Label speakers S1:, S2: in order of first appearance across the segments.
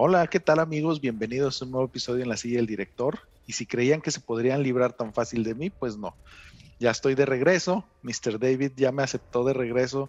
S1: Hola, ¿qué tal amigos? Bienvenidos a un nuevo episodio en la silla del director. Y si creían que se podrían librar tan fácil de mí, pues no. Ya estoy de regreso. Mr. David ya me aceptó de regreso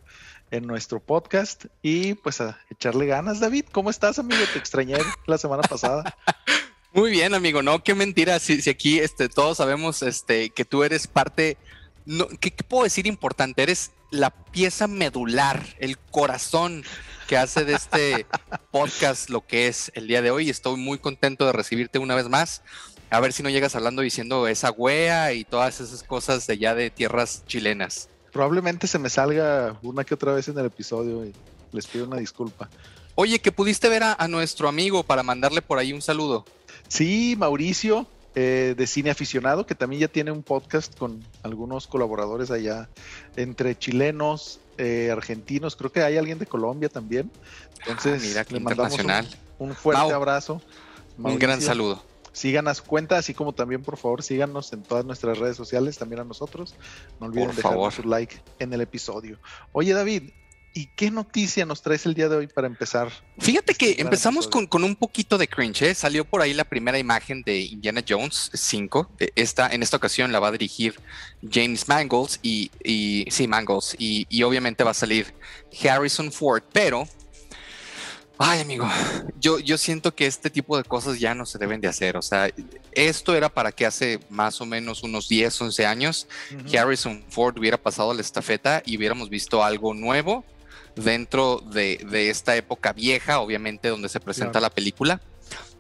S1: en nuestro podcast. Y pues a echarle ganas, David. ¿Cómo estás, amigo? Te extrañé la semana pasada.
S2: Muy bien, amigo. No, qué mentira. Si, aquí este, todos sabemos este, que tú eres parte. No, ¿qué, ¿Qué puedo decir importante? Eres la pieza medular, el corazón que hace de este podcast lo que es el día de hoy. Estoy muy contento de recibirte una vez más. A ver si no llegas hablando diciendo esa wea y todas esas cosas de allá de tierras chilenas.
S1: Probablemente se me salga una que otra vez en el episodio y les pido una disculpa.
S2: Oye, que pudiste ver a, a nuestro amigo para mandarle por ahí un saludo.
S1: Sí, Mauricio, eh, de cine aficionado, que también ya tiene un podcast con algunos colaboradores allá, entre chilenos, eh, argentinos, creo que hay alguien de Colombia también. Entonces,
S2: Ah, mira, qué
S1: le mandamos un, fuerte
S2: Mau,
S1: abrazo.
S2: Un gran saludo.
S1: Sigan a su cuenta, así como también, por favor, síganos en todas nuestras redes sociales, también a nosotros. No olviden dejar su like en el episodio. Oye, David, ¿y qué noticia nos traes el día de hoy para empezar?
S2: Fíjate que
S1: Gran
S2: empezamos con, con un poquito de cringe. ¿eh? Salió por ahí la primera imagen de Indiana Jones 5. Eh, Esta, en esta ocasión la va a dirigir James Mangold y, y sí, Mangold. Y, y obviamente va a salir Harrison Ford, pero. Ay, amigo, yo, yo siento que este tipo de cosas ya no se deben de hacer. O sea, esto era para que hace más o menos unos 10, 11 años Harrison Ford hubiera pasado la estafeta y hubiéramos visto algo nuevo dentro de, de esta época vieja, obviamente, donde se presenta
S1: Claro.
S2: la película.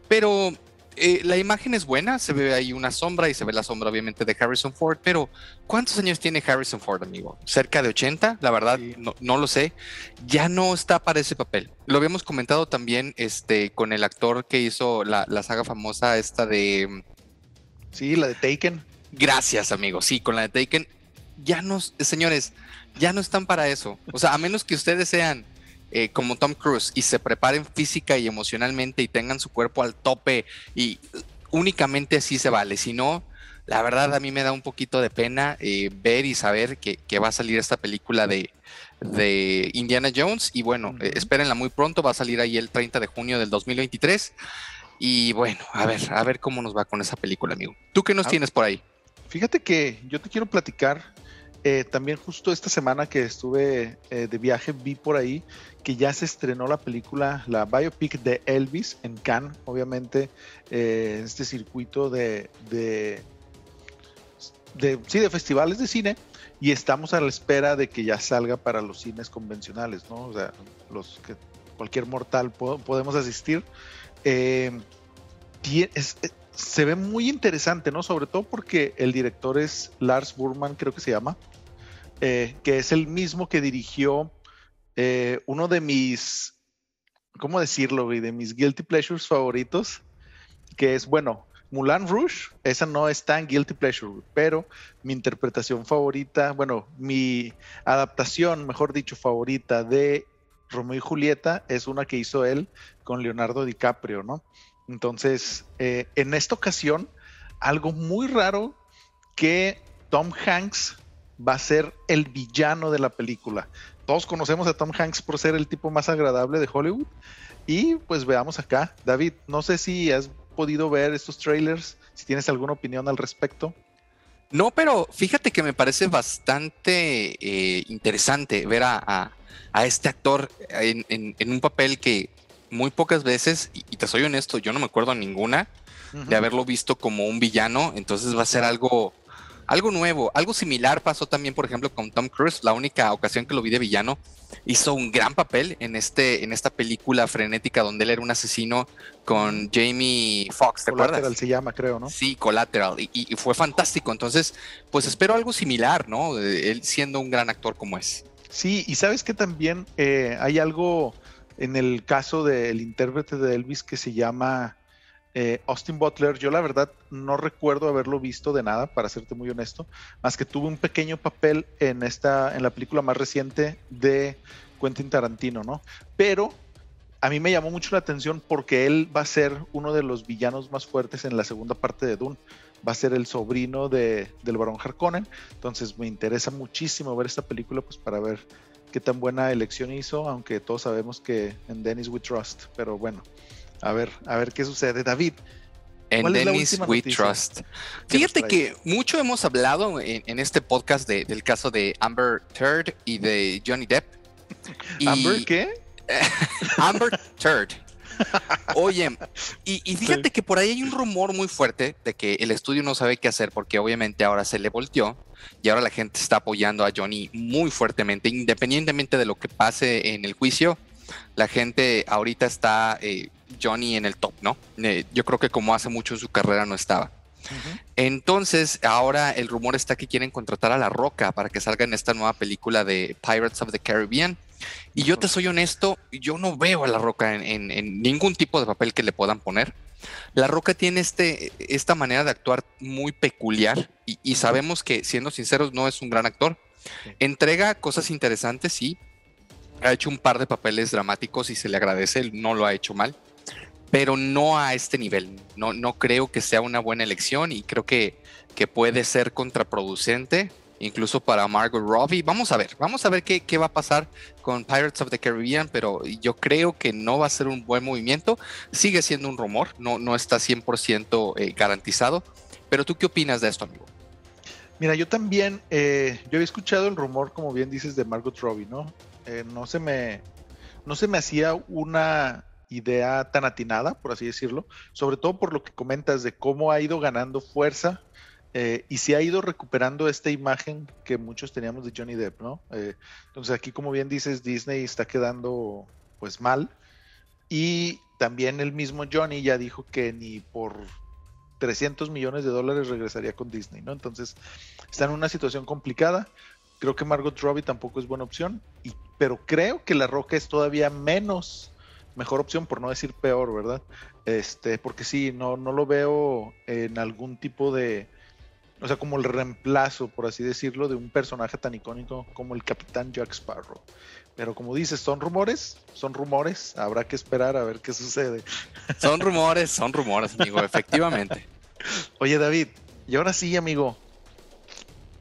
S2: Pero eh, la imagen es buena, se ve ahí una sombra y se ve la sombra, obviamente, de Harrison Ford. Pero, ¿cuántos años tiene Harrison Ford, amigo? ¿Cerca de 80? La verdad,
S1: Sí.
S2: no, no lo sé. Ya no está para ese papel. Lo habíamos comentado también este, con el actor que hizo la, la saga famosa esta de.
S1: Sí, la de Taken.
S2: Gracias, amigo. Sí, con la de Taken, ya no, señores, ya no están para eso. O sea, a menos que ustedes sean eh, como Tom Cruise y se preparen física y emocionalmente y tengan su cuerpo al tope y únicamente así se vale. Si no, la verdad a mí me da un poquito de pena eh, ver y saber que, que va a salir esta película de, de Indiana Jones y bueno, eh, espérenla muy pronto, va a salir ahí el 30 de junio del 2023. Y bueno, a ver, a ver cómo nos va con esa película, amigo. ¿Tú qué nos
S1: Ah.
S2: tienes por ahí?
S1: Fíjate que yo te quiero platicar, eh, también justo esta semana que estuve eh, de viaje, vi por ahí que ya se estrenó la película, la biopic de Elvis en Cannes, obviamente, eh, este circuito de, de, sí, de festivales de cine, y estamos a la espera de que ya salga para los cines convencionales, ¿no? O sea, los que cualquier mortal po- podemos asistir. Eh, se ve muy interesante, ¿no? Sobre todo porque el director es Lars Burman, creo que se llama, eh, que es el mismo que dirigió eh, uno de mis, ¿cómo decirlo, güey? De mis guilty pleasures favoritos, que es, bueno, Mulan Rouge, esa no es tan guilty pleasure, pero mi interpretación favorita, bueno, mi adaptación, mejor dicho, favorita de Romeo y Julieta es una que hizo él con Leonardo DiCaprio, ¿no? Entonces, eh, en esta ocasión, algo muy raro que Tom Hanks va a ser el villano de la película. Todos conocemos a Tom Hanks por ser el tipo más agradable de Hollywood. Y pues veamos acá. David, no sé si has podido ver estos trailers, si tienes alguna opinión al respecto.
S2: No, pero fíjate que me parece bastante eh, interesante ver a, a- este actor en- en un papel que muy pocas veces, y, y te soy honesto, yo no me acuerdo ninguna de haberlo visto como un villano, entonces va a ser algo, algo nuevo, algo similar pasó también, por ejemplo, con Tom Cruise, la única ocasión que lo vi de villano, hizo un gran papel en, este, en esta película frenética donde él era un asesino con Jamie Foxx, ¿te
S1: Collateral
S2: acuerdas?
S1: se llama, creo, ¿no?
S2: Sí, Collateral, y, y fue fantástico. Entonces, pues espero algo similar, ¿no? De Él siendo un gran actor como es.
S1: Sí, y sabes que también eh, hay algo en el caso del intérprete de Elvis que se llama eh, Austin Butler. Yo la verdad no recuerdo haberlo visto de nada, para serte muy honesto, más que tuve un pequeño papel en esta, en la película más reciente de Quentin Tarantino, ¿no? Pero a mí me llamó mucho la atención porque él va a ser uno de los villanos más fuertes en la segunda parte de Dune. Va a ser el sobrino de, del Barón Harkonnen. Entonces me interesa muchísimo ver esta película pues para ver qué tan buena elección hizo, aunque todos sabemos que en Dennis we trust. Pero bueno, A ver, a ver qué sucede. David.
S2: En Dennis We Trust. Fíjate que mucho hemos hablado en, este podcast del caso de Amber Turd y de Johnny Depp.
S1: ¿Amber qué?
S2: Amber Turd. Oye, y, fíjate que por ahí hay un rumor muy fuerte de que el estudio no sabe qué hacer porque obviamente ahora se le volteó y ahora la gente está apoyando a Johnny muy fuertemente, independientemente de lo que pase en el juicio. La gente ahorita está eh, Johnny en el top, ¿no? Eh, yo creo que como hace mucho su carrera no estaba. Entonces, ahora el rumor está que quieren contratar a La Roca para que salga en esta nueva película de Pirates of the Caribbean. Y yo te soy honesto, yo no veo a La Roca en, ningún tipo de papel que le puedan poner. La Roca tiene este, esta manera de actuar muy peculiar y, sabemos que, siendo sinceros, no es un gran actor. Entrega cosas interesantes, sí. Ha hecho un par de papeles dramáticos y se le agradece, no lo ha hecho mal pero no a este nivel. No, no creo que sea una buena elección y creo que, que puede ser contraproducente, incluso para Margot Robbie. Vamos a ver, vamos a ver qué, qué, va a pasar con Pirates of the Caribbean, pero yo creo que no va a ser un buen movimiento. Sigue siendo un rumor, no, no está 100% eh, garantizado. Pero tú qué opinas de esto, amigo?
S1: Mira, yo también, eh, yo he escuchado el rumor, como bien dices, de Margot Robbie, ¿no? Eh, no se me, no se me hacía una idea tan atinada, por así decirlo, sobre todo por lo que comentas de cómo ha ido ganando fuerza eh, y si ha ido recuperando esta imagen que muchos teníamos de Johnny Depp, ¿no? Eh, entonces aquí, como bien dices, Disney está quedando pues mal y también el mismo Johnny ya dijo que ni por 300 millones de dólares regresaría con Disney, ¿no? Entonces está en una situación complicada. Creo que Margot Robbie tampoco es buena opción, y, pero creo que La Roca es todavía menos mejor opción, por no decir peor, ¿verdad? Este, porque sí, no, no lo veo en algún tipo de, o sea, como el reemplazo, por así decirlo, de un personaje tan icónico como el Capitán Jack Sparrow. Pero como dices, son rumores, son rumores, habrá que esperar a ver qué sucede.
S2: Son rumores, son rumores, amigo, efectivamente.
S1: Oye, David, y ahora sí, amigo,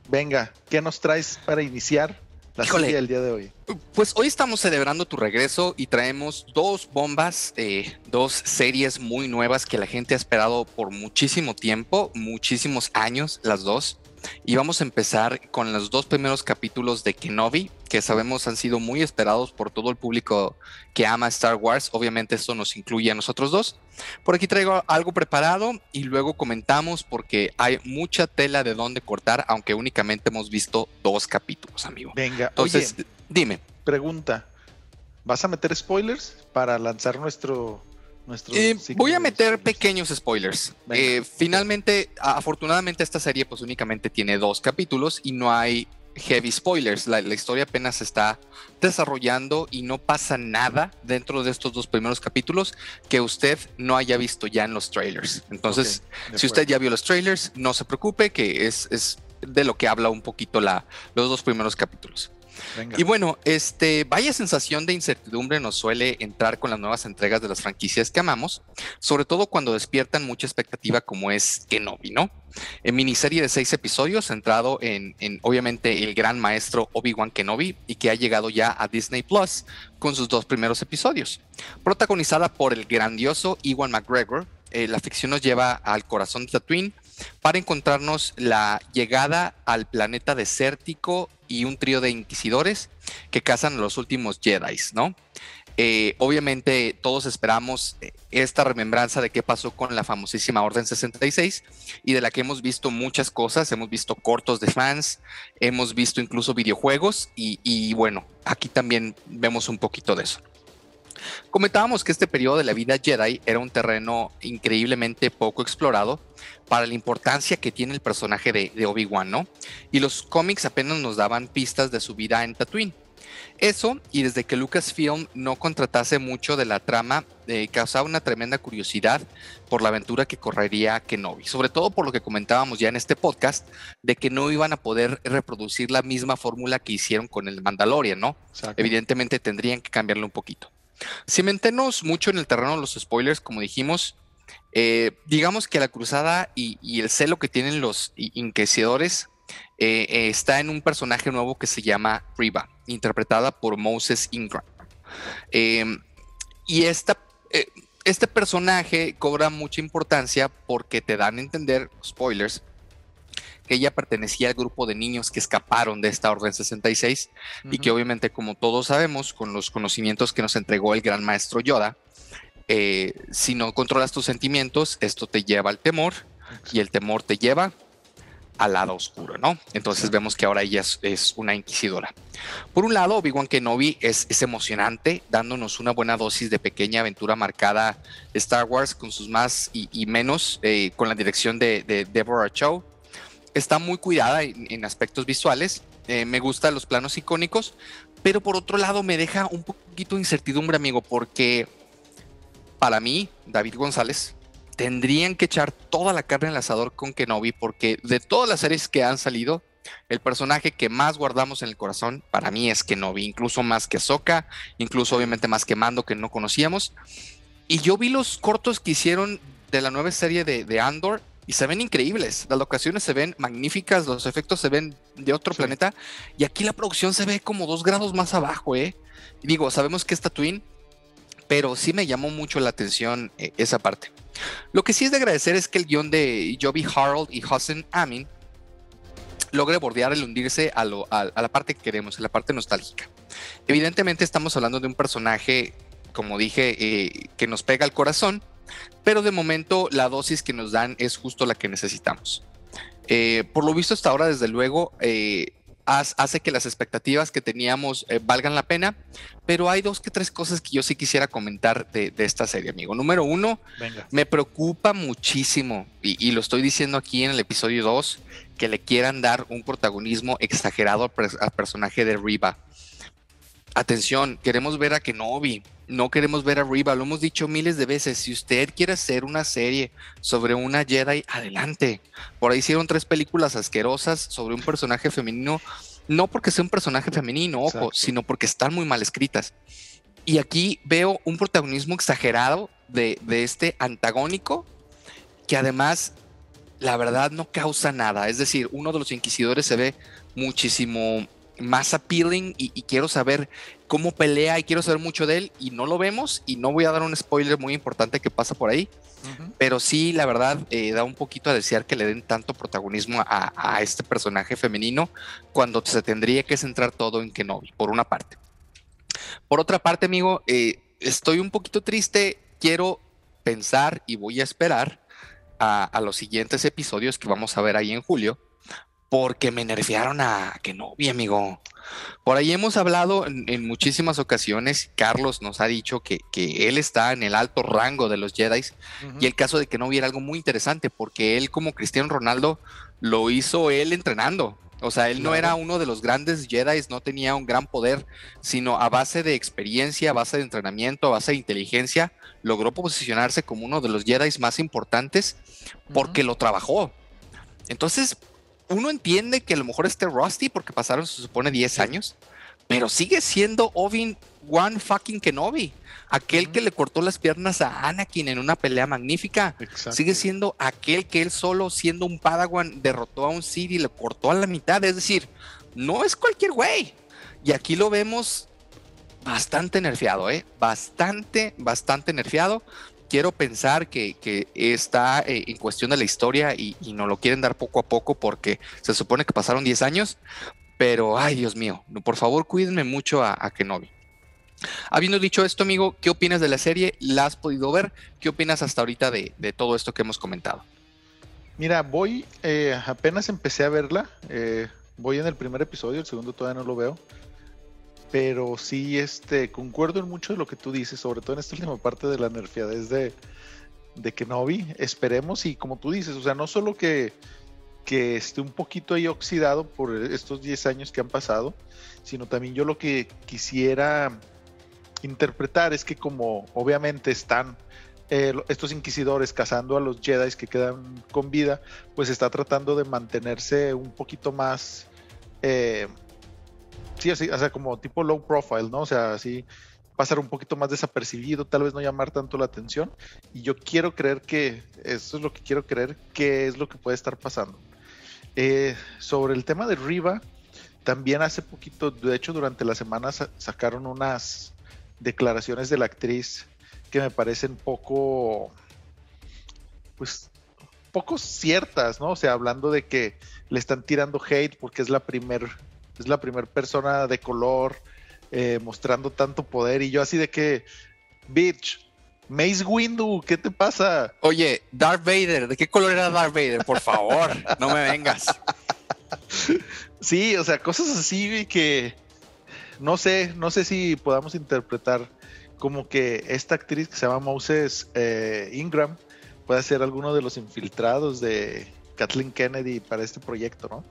S1: venga, ¿qué nos traes para iniciar la el día de hoy?
S2: Pues hoy estamos celebrando tu regreso y traemos dos bombas, eh, dos series muy nuevas que la gente ha esperado por muchísimo tiempo, muchísimos años, las dos. Y vamos a empezar con los dos primeros capítulos de Kenobi, que sabemos han sido muy esperados por todo el público que ama Star Wars. Obviamente esto nos incluye a nosotros dos. Por aquí traigo algo preparado y luego comentamos porque hay mucha tela de dónde cortar, aunque únicamente hemos visto dos capítulos, amigo.
S1: Venga, entonces dime. Pregunta, ¿vas a meter spoilers para lanzar nuestro
S2: eh, voy a meter pequeños spoilers. Eh, finalmente, afortunadamente esta serie pues únicamente tiene dos capítulos y no hay heavy spoilers. La, historia apenas se está desarrollando y no pasa nada dentro de estos dos primeros capítulos que usted no haya visto ya en los trailers. Entonces, si usted ya vio los trailers, no se preocupe que es, es de lo que habla un poquito la, los dos primeros capítulos. Y bueno, este, vaya sensación de incertidumbre nos suele entrar con las nuevas entregas de las franquicias que amamos, sobre todo cuando despiertan mucha expectativa como es Kenobi, ¿no? En miniserie de seis episodios centrado en, en obviamente el gran maestro Obi-Wan Kenobi y que ha llegado ya a Disney Plus con sus dos primeros episodios. Protagonizada por el grandioso Ewan McGregor, eh, la ficción nos lleva al corazón de Tatooine para encontrarnos la llegada al planeta desértico y un trío de inquisidores que cazan a los últimos Jedi, ¿no? Eh, obviamente todos esperamos eh, esta remembranza de qué pasó con la famosísima Orden 66 y de la que hemos visto muchas cosas, hemos visto cortos de fans, hemos visto incluso videojuegos y bueno, aquí también vemos un poquito de eso. Comentábamos que este periodo de la vida Jedi era un terreno increíblemente poco explorado para la importancia que tiene el personaje de, Obi-Wan, ¿no? Y los cómics apenas nos daban pistas de su vida en Tatooine. Eso, y desde que Lucasfilm no contratase mucho de la trama, eh, causaba una tremenda curiosidad por la aventura que correría Kenobi, sobre todo por lo que comentábamos ya en este podcast, de que no iban a poder reproducir la misma fórmula que hicieron con el Mandalorian, ¿no? Evidentemente tendrían que cambiarle un poquito. Si meternos mucho en el terreno de los spoilers, como dijimos, eh, digamos que la cruzada y, el celo que tienen los inquisidores eh, eh, está en un personaje nuevo que se llama Riva, interpretada por Moses Ingram. y esta, este personaje cobra mucha importancia porque te dan a entender, spoilers, que ella pertenecía al grupo de niños que escaparon de esta Orden 66 y que obviamente, como todos sabemos, con los conocimientos que nos entregó el gran maestro Yoda, eh, si no controlas tus sentimientos, esto te lleva al temor y el temor te lleva al lado oscuro, ¿no? Entonces vemos que ahora ella es, una inquisidora. Por un lado, Obi-Wan Kenobi es, es, emocionante, dándonos una buena dosis de pequeña aventura marcada Star Wars con sus más y, menos, eh, con la dirección de, Deborah Chow. Está muy cuidada en, aspectos visuales, eh, me gustan los planos icónicos, pero por otro lado me deja un poquito de incertidumbre, amigo, porque para mí, David González, tendrían que echar toda la carne al asador con Kenobi porque de todas las series que han salido, el personaje que más guardamos en el corazón para mí es Kenobi, incluso más que Ahsoka, incluso obviamente más que Mando que no conocíamos. Y yo vi los cortos que hicieron de la nueva serie de, Andor y se ven increíbles. Las locaciones se ven magníficas, los efectos se ven de otro planeta y aquí la producción se ve como dos grados más abajo, ¿eh? Digo, sabemos que es Tatooine, pero sí me llamó mucho la atención eh, esa parte. Lo que sí es de agradecer es que el guion de Joby Harold y Hossein Amin logre bordear el hundirse a, la parte que queremos, a la parte nostálgica. Evidentemente estamos hablando de un personaje, como dije, eh, que nos pega al corazón, pero de momento la dosis que nos dan es justo la que necesitamos. Eh, por lo visto hasta ahora, desde luego, hace que las expectativas que teníamos eh, valgan la pena, pero hay dos que tres cosas que yo sí quisiera comentar de, esta serie, amigo. Número uno, me preocupa muchísimo, y, lo estoy diciendo aquí en el episodio 2, que le quieran dar un protagonismo exagerado al, personaje de Riva. Atención, queremos ver a Kenobi, no queremos ver a Riva, lo hemos dicho miles de veces. Si usted quiere hacer una serie sobre una Jedi, adelante. Por ahí hicieron tres películas asquerosas sobre un personaje femenino, no porque sea un personaje femenino, ojo, sino porque están muy mal escritas. Y aquí veo un protagonismo exagerado de, de este antagónico que además, la verdad, no causa nada. Es decir, uno de los inquisidores se ve muchísimo más appealing y, quiero saber cómo pelea y quiero saber mucho de él y no lo vemos y no voy a dar un spoiler muy importante que pasa por ahí, pero sí, la verdad, eh, da un poquito a desear que le den tanto protagonismo a, este personaje femenino cuando se tendría que centrar todo en Kenobi, por una parte. Por otra parte, amigo, eh, estoy un poquito triste, quiero pensar y voy a esperar a, a los siguientes episodios que vamos a ver ahí en julio porque me nerfearon a que no vi, amigo. Por ahí hemos hablado en, muchísimas ocasiones. Carlos nos ha dicho que, él está en el alto rango de los Jedi. Y el caso de que no viera algo muy interesante, porque él, como Cristiano Ronaldo, lo hizo él entrenando. O sea, él no era uno de los grandes Jedi, no tenía un gran poder, sino a base de experiencia, a base de entrenamiento, a base de inteligencia, logró posicionarse como uno de los Jedi más importantes porque lo trabajó. Entonces, uno entiende que a lo mejor esté Rusty porque pasaron, se supone, 10 años, pero sigue siendo Ovin One fucking Kenobi. Aquel que le cortó las piernas a Anakin en una pelea magnífica. Sigue siendo aquel que él solo, siendo un Padawan, derrotó a un Sith y le cortó a la mitad. Es decir, no es cualquier güey. Y aquí lo vemos bastante nerfeado, ¿eh? Bastante, bastante nerfeado quiero pensar que, está eh, en cuestión de la historia y, y nos lo quieren dar poco a poco porque se supone que pasaron 10 años, pero ay Dios mío, por favor cuídenme mucho a, a Kenobi. Habiendo dicho esto, amigo, ¿qué opinas de la serie? ¿La has podido ver? ¿Qué opinas hasta ahorita de, todo esto que hemos comentado?
S1: Mira, voy, eh, apenas empecé a verla, eh, voy en el primer episodio, el segundo todavía no lo veo pero sí este concuerdo en mucho de lo que tú dices, sobre todo en esta última parte de la nerfeadez de, de Kenobi. Esperemos y como tú dices, o sea, no solo que, que esté un poquito ahí oxidado por estos 10 años que han pasado, sino también yo lo que quisiera interpretar es que como obviamente están eh, estos inquisidores cazando a los Jedi que quedan con vida, pues está tratando de mantenerse un poquito más... Eh, sí, así, o sea, como tipo low profile, ¿no? O sea, así pasar un poquito más desapercibido, tal vez no llamar tanto la atención. Y yo quiero creer que, eso es lo que quiero creer, que es lo que puede estar pasando. Eh, sobre el tema de Riva, también hace poquito, de hecho durante la semana sacaron unas declaraciones de la actriz que me parecen poco, pues, poco ciertas, ¿no? O sea, hablando de que le están tirando hate porque es la primer, es la primer persona de color eh, mostrando tanto poder y yo así de que, bitch, Mace Windu, ¿qué te pasa?
S2: Oye, Darth Vader, ¿de qué color era Darth Vader? Por favor, no me vengas.
S1: Sí, o sea, cosas así que no sé, no sé si podamos interpretar como que esta actriz que se llama Moses eh, Ingram puede ser alguno de los infiltrados de Kathleen Kennedy para este proyecto, ¿no?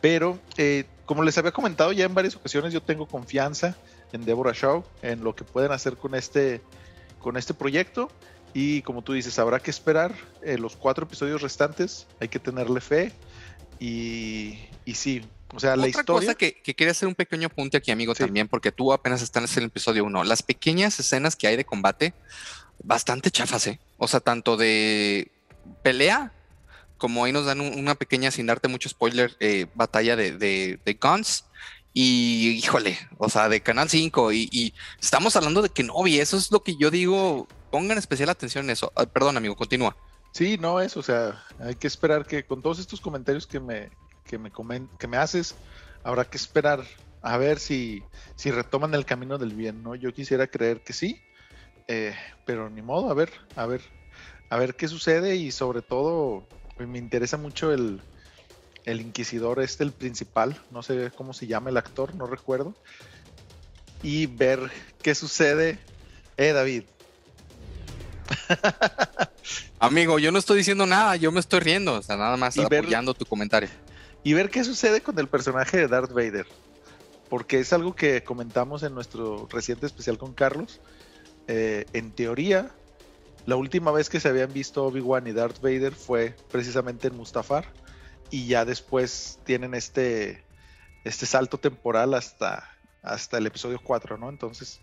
S1: Pero, eh, como les había comentado ya en varias ocasiones, yo tengo confianza en Deborah Shaw, en lo que pueden hacer con este, con este proyecto. Y como tú dices, habrá que esperar eh, los cuatro episodios restantes, hay que tenerle fe. Y, y sí, o sea, la
S2: Otra
S1: historia.
S2: cosa que, que quería hacer un pequeño apunte aquí, amigo,
S1: Sí.
S2: también, porque tú apenas estás en el episodio 1. Las pequeñas escenas que hay de combate, bastante chafas, ¿eh? O sea, tanto de pelea, como ahí nos dan un- una pequeña, sin darte mucho spoiler, eh, batalla de, de, Guns. Y híjole, o sea, de Canal 5. Y, estamos hablando de que no, y eso es lo que yo digo. Pongan especial atención en eso. Ah, perdón, amigo, continúa.
S1: Sí, no es, o sea, hay que esperar que con todos estos comentarios que me, que me, que me haces, habrá que esperar a ver si, si retoman el camino del bien, ¿no? Yo quisiera creer que sí, eh, pero ni modo, a ver, a ver, a ver qué sucede y sobre todo me interesa mucho el, el inquisidor este, el principal, no sé cómo se llama el actor, no recuerdo, y ver qué sucede. Eh, David,
S2: Amigo, yo no estoy diciendo nada, yo me estoy riendo. O sea, nada más
S1: Y ver-
S2: apoyando tu comentario.
S1: y ver qué sucede con el personaje de Darth Vader. Porque es algo que comentamos en nuestro reciente especial con Carlos. Eh, en teoría, la última vez que se habían visto Obi-Wan y Darth Vader fue precisamente en Mustafar. Y ya después tienen este, este salto temporal hasta, hasta el episodio 4, ¿no? Entonces,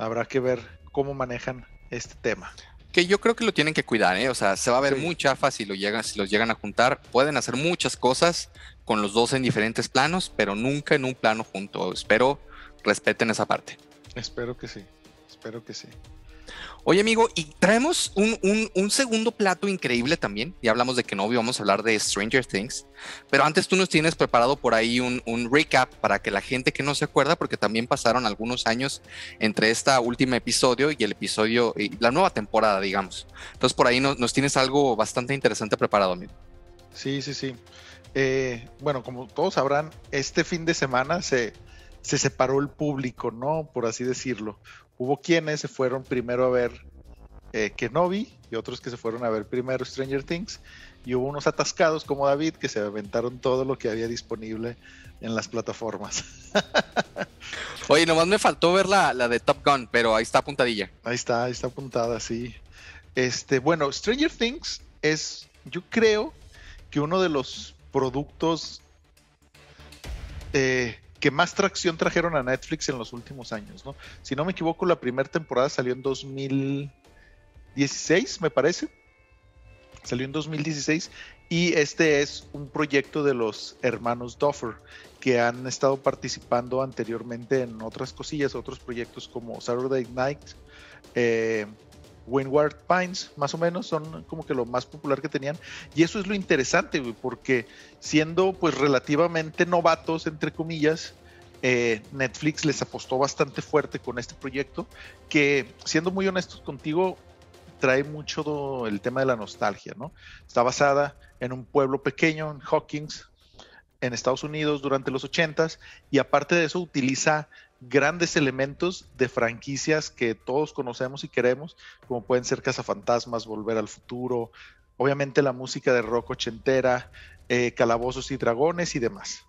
S1: habrá que ver cómo manejan este tema.
S2: Que yo creo que lo tienen que cuidar, ¿eh? O sea, se va a ver
S1: Sí.
S2: muy chafa si, lo llegan, si los llegan a juntar. Pueden hacer muchas cosas con los dos en diferentes planos, pero nunca en un plano junto. Espero respeten esa parte.
S1: Espero que sí. Espero que sí.
S2: Oye, amigo, y traemos un, un- un segundo plato increíble también. Ya hablamos de que no vamos a hablar de Stranger Things, pero antes tú nos tienes preparado por ahí un, un recap para que la gente que no se acuerda, porque también pasaron algunos años entre este último episodio y el episodio, y la nueva temporada, digamos. Entonces por ahí nos, nos tienes algo bastante interesante preparado, amigo.
S1: Sí, sí, sí. Eh, bueno, como todos sabrán, este fin de semana se, se separó el público, ¿no? Por así decirlo. Hubo quienes se fueron primero a ver eh, Kenobi y otros que se fueron a ver primero Stranger Things. Y hubo unos atascados como David que se aventaron todo lo que había disponible en las plataformas.
S2: Oye, nomás me faltó ver la, la de Top Gun, pero ahí está apuntadilla.
S1: Ahí está, ahí está apuntada, sí. Este, bueno, Stranger Things es, yo creo que uno de los productos eh, que más tracción trajeron a Netflix en los últimos años, ¿no? Si no me equivoco, la primera temporada salió en 2016, me parece. Salió en 2016 y este es un proyecto de los hermanos Duffer que han estado participando anteriormente en otras cosillas, otros proyectos como Saturday Night, eh, Windward Pines, más o menos, son como que lo más popular que tenían. Y eso es lo interesante, porque siendo pues relativamente novatos, entre comillas, eh, Netflix les apostó bastante fuerte con este proyecto, que siendo muy honestos contigo, trae mucho el tema de la nostalgia, ¿no? Está basada en un pueblo pequeño, en Hawkins, en Estados Unidos durante los 80s, y aparte de eso utiliza grandes elementos de franquicias que todos conocemos y queremos, como pueden ser Cazafantasmas, Volver al Futuro, obviamente la música de rock ochentera, eh, Calabozos y Dragones y demás.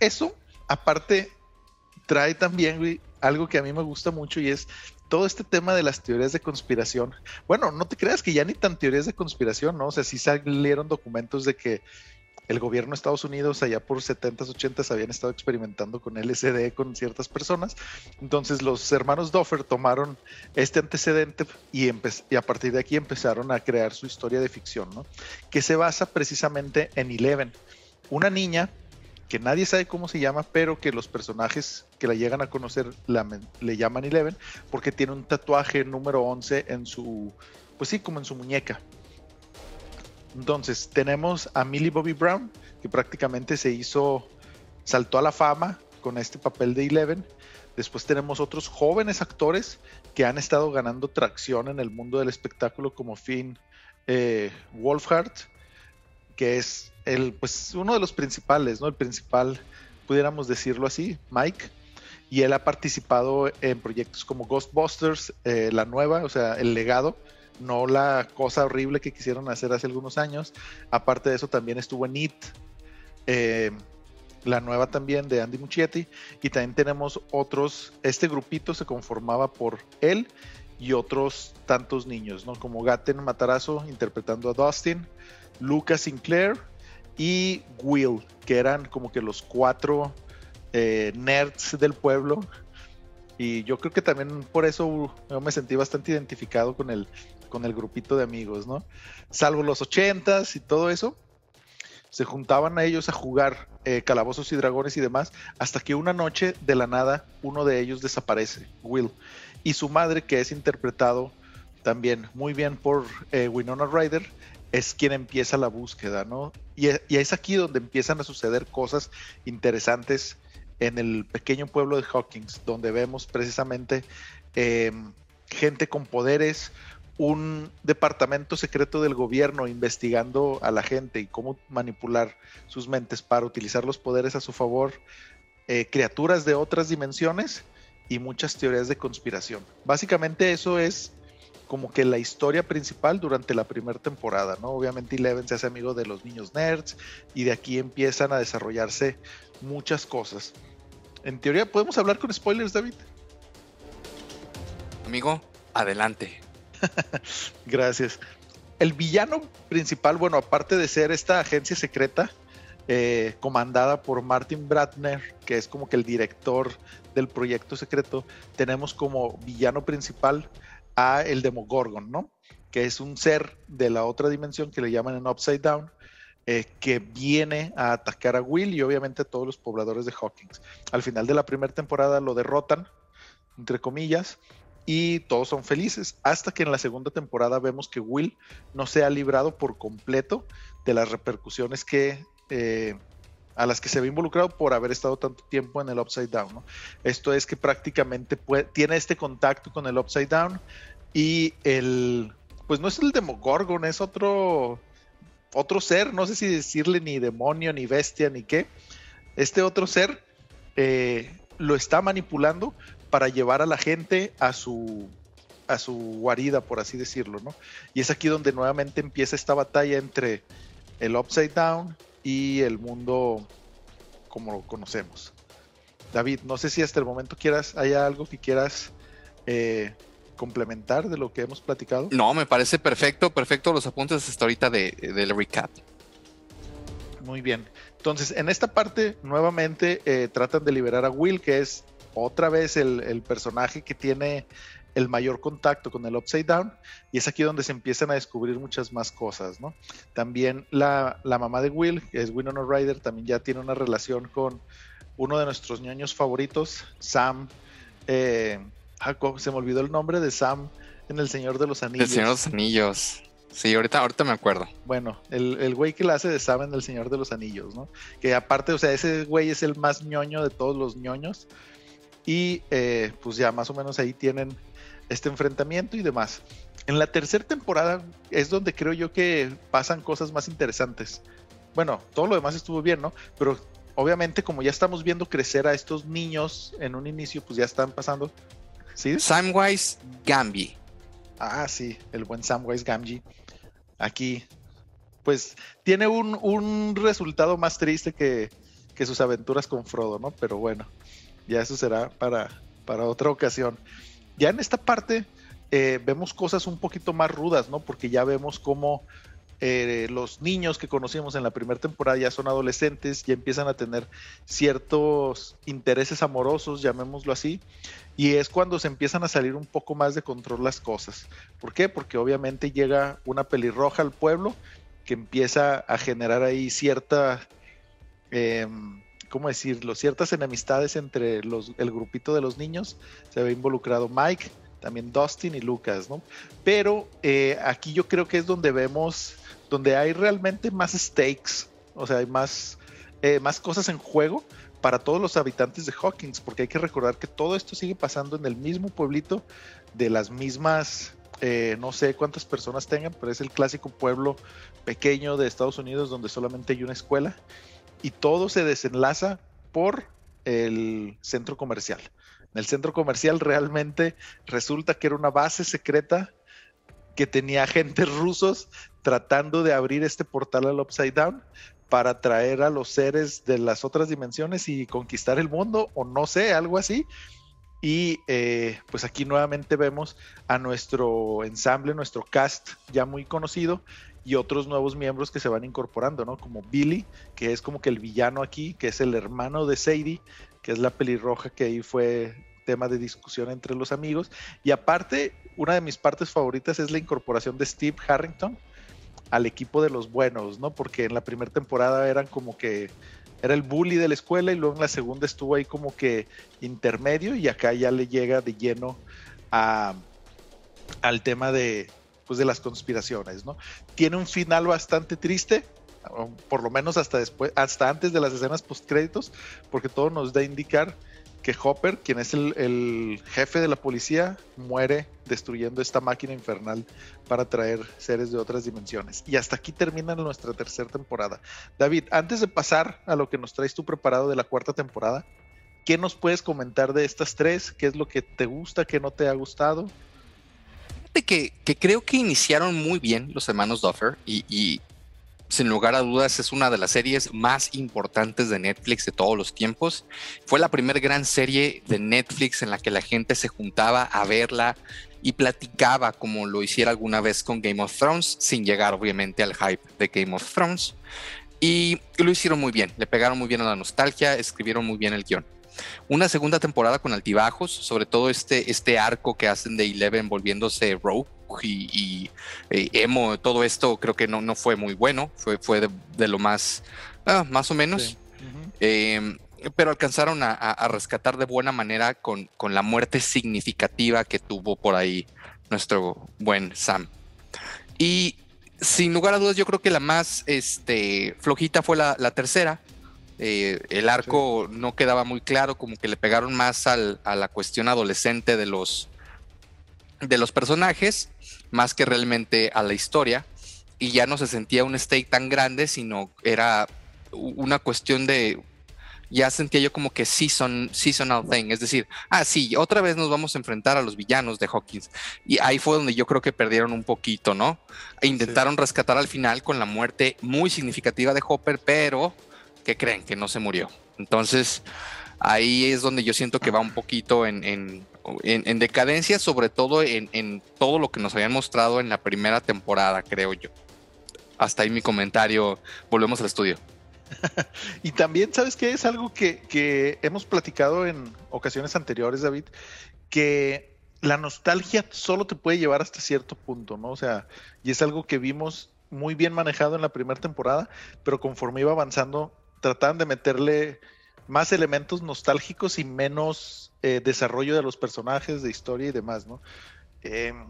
S1: Eso, aparte, trae también algo que a mí me gusta mucho y es todo este tema de las teorías de conspiración. Bueno, no te creas que ya ni tan teorías de conspiración, ¿no? O sea, sí salieron documentos de que el gobierno de Estados Unidos allá por 70s, 80s habían estado experimentando con LSD con ciertas personas. Entonces los hermanos Duffer tomaron este antecedente y a partir de aquí empezaron a crear su historia de ficción, ¿no? Que se basa precisamente en Eleven, una niña que nadie sabe cómo se llama, pero que los personajes que la llegan a conocer le llaman Eleven porque tiene un tatuaje número 11 en su, pues sí, como en su muñeca. Entonces, tenemos a Millie Bobby Brown, que prácticamente se hizo, saltó a la fama con este papel de Eleven. Después tenemos otros jóvenes actores que han estado ganando tracción en el mundo del espectáculo, como Finn eh, que es el, pues, uno de los principales, ¿no? El principal, pudiéramos decirlo así, Mike. Y él ha participado en proyectos como Ghostbusters, eh, la nueva, o sea, el legado, no la cosa horrible que quisieron hacer hace algunos años. Aparte de eso, también estuvo en It, eh, la nueva también de Andy Muschietti. Y también tenemos otros, este grupito se conformaba por él y otros tantos niños, ¿no? Como Gaten Matarazo interpretando a Dustin, Lucas Sinclair y Will, que eran como que los cuatro eh, nerds del pueblo. Y yo creo que también por eso yo me sentí bastante identificado con el, con el grupito de amigos, ¿no? Salvo los ochentas y todo eso, se juntaban a ellos a jugar eh, calabozos y dragones y demás, hasta que una noche de la nada uno de ellos desaparece, Will, y su madre, que es interpretado también muy bien por eh, Winona Ryder, es quien empieza la búsqueda, ¿no? Y, es aquí donde empiezan a suceder cosas interesantes en el pequeño pueblo de Hawkins, donde vemos precisamente em, gente con poderes, un departamento secreto del gobierno investigando a la gente y cómo manipular sus mentes para utilizar los poderes a su favor, eh, criaturas de otras dimensiones y muchas teorías de conspiración. Básicamente eso es como que la historia principal durante la primera temporada, ¿no? Obviamente Eleven se hace amigo de los niños nerds y de aquí empiezan a desarrollarse muchas cosas. En teoría, ¿podemos hablar con spoilers, David?
S2: Amigo, adelante.
S1: Gracias. El villano principal, bueno, aparte de ser esta agencia secreta eh, comandada por Martin Bratner, que es como que el director del proyecto secreto, tenemos como villano principal a el Demogorgon, ¿no? Que es un ser de la otra dimensión que le llaman en Upside Down, eh, que viene a atacar a Will y obviamente a todos los pobladores de Hawkins. Al final de la primera temporada lo derrotan, entre comillas, y todos son felices, hasta que en la segunda temporada vemos que Will no se ha librado por completo de las repercusiones que... Eh, a las que se ve involucrado por haber estado tanto tiempo en el Upside Down. Esto es que prácticamente tiene este contacto con el Upside Down y el, pues no es el Demogorgon, es otro, otro ser, no sé si decirle ni demonio, ni bestia, ni qué. Este otro ser eh, lo está manipulando para llevar a la gente a su, a su guarida, por así decirlo, ¿no? Y es aquí donde nuevamente empieza esta batalla entre el Upside Down y el mundo como lo conocemos. David, no sé si hasta el momento quieras, haya algo que quieras eh, complementar de lo que hemos platicado.
S2: No, me parece perfecto, perfecto los apuntes hasta ahorita de, del recap.
S1: Muy bien. Entonces, en esta parte, nuevamente eh, tratan de liberar a Will, que es otra vez el, el personaje que tiene el mayor contacto con el Upside Down y es aquí donde se empiezan a descubrir muchas más cosas, ¿no? También la, mamá de Will, que es Winona Ryder, también ya tiene una relación con uno de nuestros ñoños favoritos, Sam, eh, ah, se me olvidó el nombre de Sam en El Señor de los Anillos.
S2: El Señor de los Anillos. Sí, ahorita, ahorita me acuerdo.
S1: Bueno, el, el güey que la hace de Sam en El Señor de los Anillos, ¿no? Que aparte, o sea, ese güey es el más ñoño de todos los ñoños. Y eh, pues ya más o menos ahí tienen este enfrentamiento y demás. En la tercera temporada es donde creo yo que pasan cosas más interesantes. Bueno, todo lo demás estuvo bien, ¿no? Pero obviamente como ya estamos viendo crecer a estos niños en un inicio, pues ya están pasando.
S2: ¿Sí? Samwise Gamgee.
S1: Ah, sí, el buen Samwise Gamgee. Aquí, pues tiene un, un resultado más triste que, que, sus aventuras con Frodo, ¿no? Pero bueno, ya eso será para, para otra ocasión. Ya en esta parte eh, vemos cosas un poquito más rudas, ¿no? Porque ya vemos cómo eh, los niños que conocimos en la primera temporada ya son adolescentes, ya empiezan a tener ciertos intereses amorosos, llamémoslo así, y es cuando se empiezan a salir un poco más de control las cosas. ¿Por qué? Porque obviamente llega una pelirroja al pueblo que empieza a generar ahí cierta... Em, ¿cómo decirlo? Ciertas enemistades entre los, el grupito de los niños. Se ve involucrado Mike, también Dustin y Lucas, ¿no? Pero eh, aquí yo creo que es donde vemos, donde hay realmente más stakes, o sea, hay más, eh, más cosas en juego para todos los habitantes de Hawkins, porque hay que recordar que todo esto sigue pasando en el mismo pueblito de las mismas, eh, no sé cuántas personas tengan, pero es el clásico pueblo pequeño de Estados Unidos donde solamente hay una escuela y todo se desenlaza por el centro comercial. En el centro comercial realmente resulta que era una base secreta que tenía agentes rusos tratando de abrir este portal al Upside Down para traer a los seres de las otras dimensiones y conquistar el mundo, o no sé, algo así. Y eh, pues aquí nuevamente vemos a nuestro ensamble, nuestro cast ya muy conocido y otros nuevos miembros que se van incorporando, ¿no? Como Billy, que es como que el villano aquí, que es el hermano de Sadie, que es la pelirroja que ahí fue tema de discusión entre los amigos. Y aparte, una de mis partes favoritas es la incorporación de Steve Harrington, al equipo de los buenos, ¿no? Porque en la primera temporada eran como que era el bully de la escuela y luego en la segunda estuvo ahí como que intermedio y acá ya le llega de lleno a, al tema de pues de las conspiraciones, ¿no? Tiene un final bastante triste, por lo menos hasta después, hasta antes de las escenas post créditos, porque todo nos da a indicar que Hopper, quien es el, jefe de la policía, muere destruyendo esta máquina infernal para traer seres de otras dimensiones. Y hasta aquí termina nuestra tercera temporada. David, antes de pasar a lo que nos traes tú preparado de la cuarta temporada, ¿qué nos puedes comentar de estas tres? ¿Qué es lo que te gusta, qué no te ha gustado?
S2: Que, creo que iniciaron muy bien los hermanos Duffer y sin lugar a dudas es una de las series más importantes de Netflix de todos los tiempos. Fue la primera gran serie de Netflix en la que la gente se juntaba a verla y platicaba como lo hiciera alguna vez con Game of Thrones, sin llegar obviamente al hype de Game of Thrones. Y lo hicieron muy bien, le pegaron muy bien a la nostalgia, escribieron muy bien el guion. Una segunda temporada con altibajos, sobre todo este, este arco que hacen de Eleven volviéndose Rogue y, eh, emo, todo esto creo que no, no fue muy bueno, fue, fue de, lo más, ah, más o menos. Em, pero alcanzaron a, rescatar de buena manera con, con, la muerte significativa que tuvo por ahí nuestro buen Sam. Y sin lugar a dudas, yo creo que la más este, flojita fue la, tercera. Eh, el arco no quedaba muy claro, como que le pegaron más al, a la cuestión adolescente de los, de los personajes más que realmente a la historia y ya no se sentía un stake tan grande, sino era una cuestión de ya sentía yo como que season, seasonal thing, es decir, ah, sí, otra vez nos vamos a enfrentar a los villanos de Hawkins. Y ahí fue donde yo creo que perdieron un poquito, ¿no? E intentaron rescatar al final con la muerte muy significativa de Hopper, pero ¿qué creen? Que no se murió. Entonces, ahí es donde yo siento que va un poquito en en, decadencia, sobre todo en, todo lo que nos habían mostrado en la primera temporada, creo yo. Hasta ahí mi comentario. Volvemos al estudio.
S1: y también, ¿sabes qué? Es algo que, que hemos platicado en ocasiones anteriores, David, que la nostalgia solo te puede llevar hasta cierto punto, ¿no? O sea, y es algo que vimos muy bien manejado en la primera temporada, pero conforme iba avanzando, trataban de meterle más elementos nostálgicos y menos eh, desarrollo de los personajes, de historia y demás, ¿no? Em,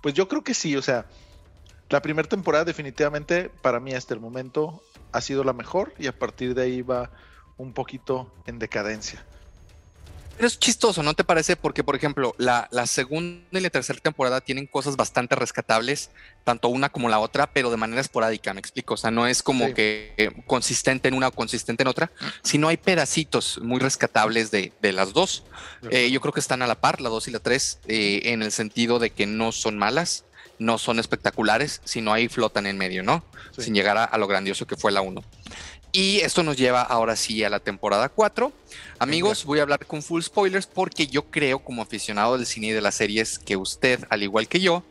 S1: pues yo creo que sí, o sea, la primera temporada definitivamente para mí hasta el momento ha sido la mejor y a partir de ahí va un poquito en decadencia.
S2: Pero es chistoso, ¿no te parece? Porque, por ejemplo, la, segunda y la tercera temporada tienen cosas bastante rescatables, tanto una como la otra, pero de manera esporádica, me explico. O sea, no es como que eh, consistente en una o consistente en otra, sino hay pedacitos muy rescatables de, las dos. Eh, yo creo que están a la par, la dos y la tres, eh, en el sentido de que no son malas, no son espectaculares, sino ahí flotan en medio, ¿no? Sin llegar a, a, lo grandioso que fue la uno. Y esto nos lleva ahora sí a la temporada 4. Amigos, voy a hablar con full spoilers porque yo creo como aficionado del cine y de las series que usted, al igual que yo,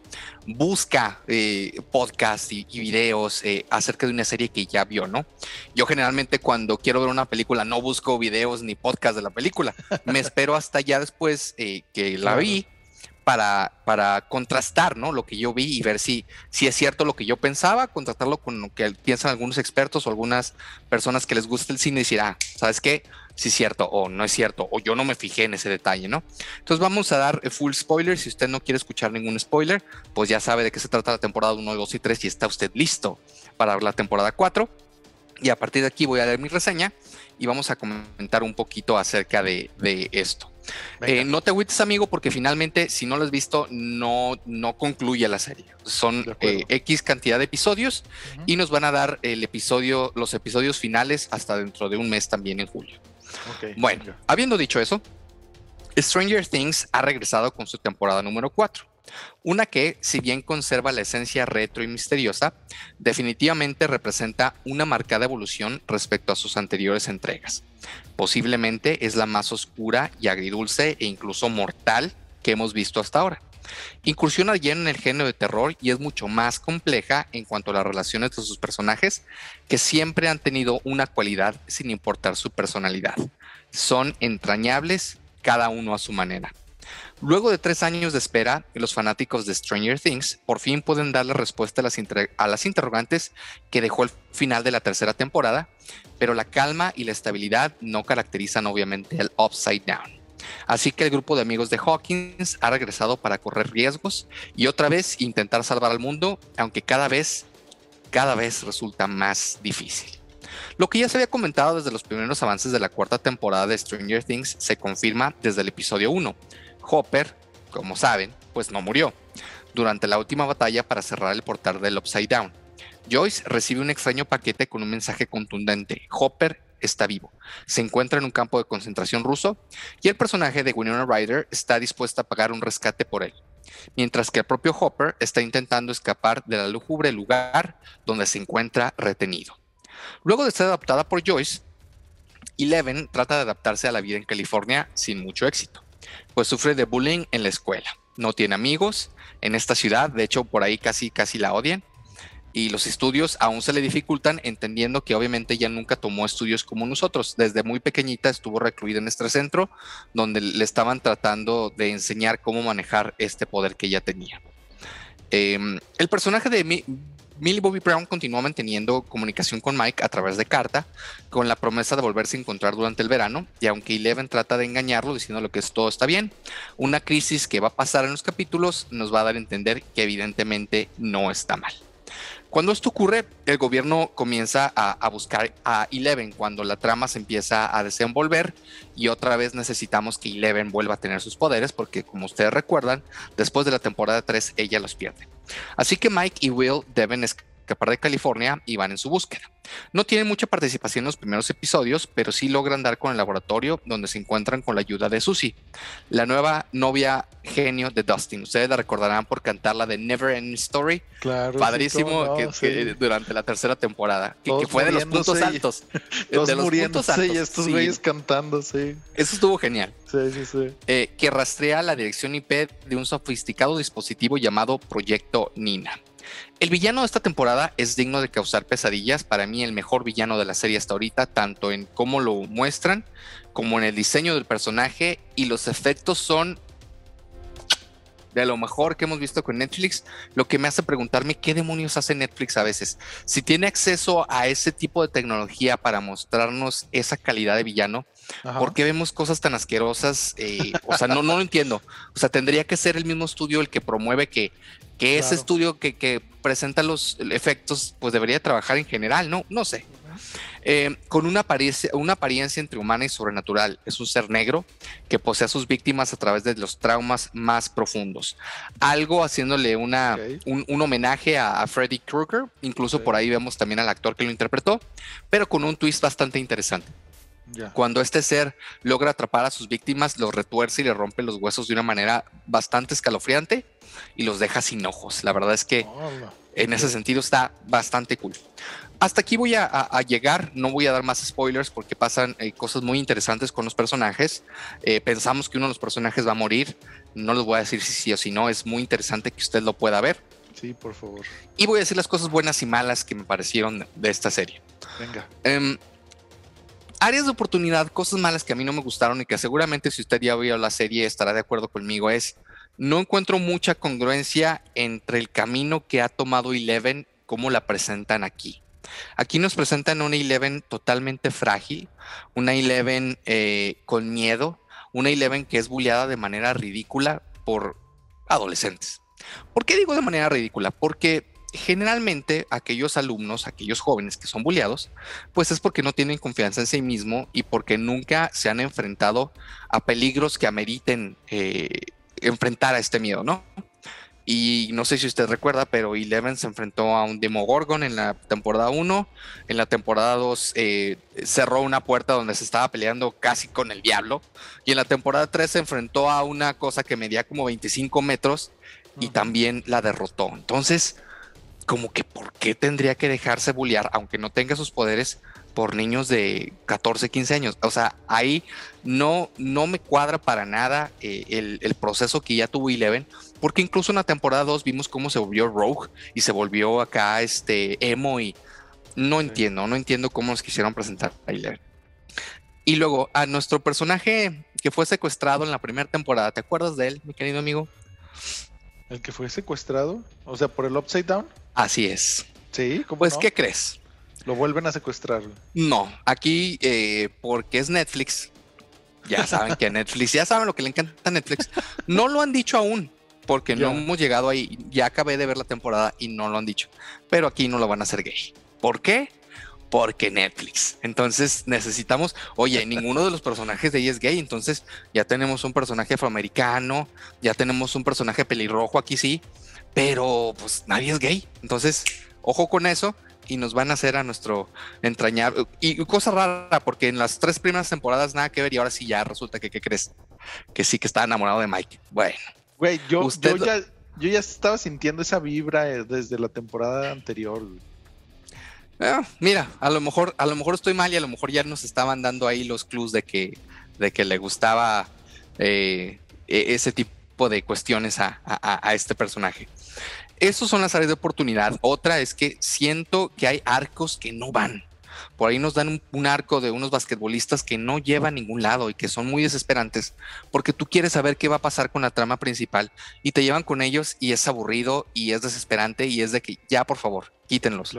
S2: busca eh, podcasts y, videos eh, acerca de una serie que ya vio, ¿no? Yo generalmente cuando quiero ver una película no busco videos ni podcasts de la película. Me espero hasta ya después eh, que la vi para, para contrastar ¿no? lo que yo vi y ver si, si es cierto lo que yo pensaba, contrastarlo con lo que piensan algunos expertos o algunas personas que les gusta el cine y decir, ah, ¿sabes qué? Si es cierto o no es cierto, o yo no me fijé en ese detalle, ¿no? Entonces vamos a dar full spoiler. Si usted no quiere escuchar ningún spoiler, pues ya sabe de qué se trata la temporada 1, 2 y 3 y está usted listo para la temporada 4. Y a partir de aquí voy a leer mi reseña y vamos a comentar un poquito acerca de, esto. Eh, no te agüites, amigo, porque finalmente, si no lo has visto, no, no concluye la serie. Son eh, X cantidad de episodios y nos van a dar el episodio, los episodios finales hasta dentro de un mes también en julio. bueno, habiendo dicho eso, Stranger Things ha regresado con su temporada número 4. Una que, si bien conserva la esencia retro y misteriosa, definitivamente representa una marcada evolución respecto a sus anteriores entregas. Posiblemente es la más oscura y agridulce e incluso mortal que hemos visto hasta ahora. Incursiona lleno en el género de terror y es mucho más compleja en cuanto a las relaciones de sus personajes, que siempre han tenido una cualidad sin importar su personalidad. Son entrañables, cada uno a su manera. Luego de tres años de espera, los fanáticos de Stranger Things por fin pueden dar la respuesta a las, interrogantes que dejó el final de la tercera temporada, pero la calma y la estabilidad no caracterizan obviamente el Upside Down. Así que el grupo de amigos de Hawkins ha regresado para correr riesgos y otra vez intentar salvar al mundo, aunque cada vez, cada vez resulta más difícil. Lo que ya se había comentado desde los primeros avances de la cuarta temporada de Stranger Things se confirma desde el episodio 1 Hopper, como saben, pues no murió durante la última batalla para cerrar el portal del Upside Down. Joyce recibe un extraño paquete con un mensaje contundente. Hopper está vivo. Se encuentra en un campo de concentración ruso y el personaje de Winona Ryder está dispuesto a pagar un rescate por él. Mientras que el propio Hopper está intentando escapar de la lúgubre lugar donde se encuentra retenido. Luego de ser adaptada por Joyce, Eleven trata de adaptarse a la vida en California sin mucho éxito pues sufre de bullying en la escuela. No tiene amigos en esta ciudad, de hecho por ahí casi casi la odian. Y los estudios aún se le dificultan, entendiendo que obviamente ella nunca tomó estudios como nosotros. Desde muy pequeñita estuvo recluida en este centro, donde le estaban tratando de enseñar cómo manejar este poder que ella tenía. Em, el personaje de Millie Bobby Brown continuó manteniendo comunicación con Mike a través de carta, con la promesa de volverse a encontrar durante el verano, y aunque Eleven trata de engañarlo diciendo que todo está bien, una crisis que va a pasar en los capítulos nos va a dar a entender que evidentemente no está mal. Cuando esto ocurre, el gobierno comienza a, buscar a Eleven cuando la trama se empieza a desenvolver y otra vez necesitamos que Eleven vuelva a tener sus poderes porque como ustedes recuerdan, después de la temporada 3 ella los pierde. Así que Mike y Will deben escapar de California y van en su búsqueda. No tienen mucha participación en los primeros episodios, pero sí logran dar con el laboratorio donde se encuentran con la ayuda de Susie, la nueva novia genio de Dustin. Ustedes la recordarán por cantar la de Never Ending Story.
S1: Claro.
S2: Padrísimo que, durante la tercera temporada, que, fue de los puntos altos.
S1: de los puntos altos. y estos güeyes cantando, sí.
S2: Eso estuvo genial.
S1: Sí, sí, sí.
S2: Eh, que rastrea la dirección IP de un sofisticado dispositivo llamado Proyecto Nina. El villano de esta temporada es digno de causar pesadillas. Para mí, el mejor villano de la serie hasta ahorita, tanto en cómo lo muestran como en el diseño del personaje. Y los efectos son de lo mejor que hemos visto con Netflix, lo que me hace preguntarme qué demonios hace Netflix a veces. Si tiene acceso a ese tipo de tecnología para mostrarnos esa calidad de villano, ¿por qué vemos cosas tan asquerosas? Eh, o sea, no, no lo entiendo. O sea, tendría que ser el mismo estudio el que promueve que que ese estudio que, presenta los efectos, pues debería trabajar en general, ¿no? No sé. Eh, con una apariencia, una apariencia entre humana y sobrenatural. Es un ser negro que posee a sus víctimas a través de los traumas más profundos. Algo haciéndole una, un, homenaje a, Freddy Krueger. Incluso por ahí vemos también al actor que lo interpretó, pero con un twist bastante interesante. Cuando este ser logra atrapar a sus víctimas, los retuerce y le rompe los huesos de una manera bastante escalofriante y los deja sin ojos. La verdad es que en ese sentido está bastante cool. Hasta aquí voy a, llegar, no voy a dar más spoilers porque pasan eh, cosas muy interesantes con los personajes. Eh, pensamos que uno de los personajes va a morir, no les voy a decir si sí o si no, es muy interesante que usted lo pueda ver.
S1: Sí, por favor.
S2: Y voy a decir las cosas buenas y malas que me parecieron de esta serie.
S1: Venga.
S2: Em, áreas de oportunidad, cosas malas que a mí no me gustaron y que seguramente si usted ya vio la serie estará de acuerdo conmigo es no encuentro mucha congruencia entre el camino que ha tomado Eleven, como la presentan aquí. Aquí nos presentan una Eleven totalmente frágil, una Eleven eh, con miedo, una Eleven que es bulleada de manera ridícula por adolescentes. ¿Por qué digo de manera ridícula? Porque generalmente aquellos alumnos, aquellos jóvenes que son bulleados, pues es porque no tienen confianza en sí mismo y porque nunca se han enfrentado a peligros que ameriten eh, enfrentar a este miedo, ¿no? Y no sé si usted recuerda, pero Eleven se enfrentó a un Demogorgon en la temporada 1. En la temporada 2 eh, cerró una puerta donde se estaba peleando casi con el diablo. Y en la temporada 3 se enfrentó a una cosa que medía como 25 metros y también la derrotó. Entonces, como que ¿por qué tendría que dejarse bullear, aunque no tenga sus poderes, por niños de 14, 15 años? O sea, ahí no, no me cuadra para nada eh, el, proceso que ya tuvo Eleven, porque incluso en la temporada 2 vimos cómo se volvió Rogue y se volvió acá este emo y no entiendo, no entiendo cómo nos quisieron presentar a Eleven. Y luego a nuestro personaje que fue secuestrado en la primera temporada, ¿te acuerdas de él, mi querido amigo?
S1: ¿El que fue secuestrado? O sea, por el Upside Down.
S2: Así es.
S1: Sí,
S2: ¿cómo Pues, ¿qué crees?
S1: Lo vuelven a secuestrar.
S2: No, aquí eh, porque es Netflix. Ya saben que Netflix, ya saben lo que le encanta a Netflix. No lo han dicho aún, porque no hemos llegado ahí. Ya acabé de ver la temporada y no lo han dicho. Pero aquí no lo van a hacer gay. ¿Por qué? Porque Netflix. Entonces necesitamos, oye, ninguno de los personajes de ahí es gay. Entonces ya tenemos un personaje afroamericano, ya tenemos un personaje pelirrojo aquí sí pero pues nadie es gay. Entonces, ojo con eso y nos van a hacer a nuestro entrañable. Y cosa rara, porque en las tres primeras temporadas nada que ver y ahora sí ya resulta que, ¿qué crees? Que sí que está enamorado de Mike. Bueno.
S1: Güey, yo, yo, ya, yo ya estaba sintiendo esa vibra eh, desde la temporada anterior.
S2: Ah, mira, a lo mejor, a lo mejor estoy mal y a lo mejor ya nos estaban dando ahí los clues de que, de que le gustaba eh, e, ese tipo de cuestiones a, este personaje. Esas son las áreas de oportunidad. Otra es que siento que hay arcos que no van. Por ahí nos dan un, arco de unos basquetbolistas que no llevan a ningún lado y que son muy desesperantes porque tú quieres saber qué va a pasar con la trama principal y te llevan con ellos y es aburrido y es desesperante y es de que ya por favor quítenlos.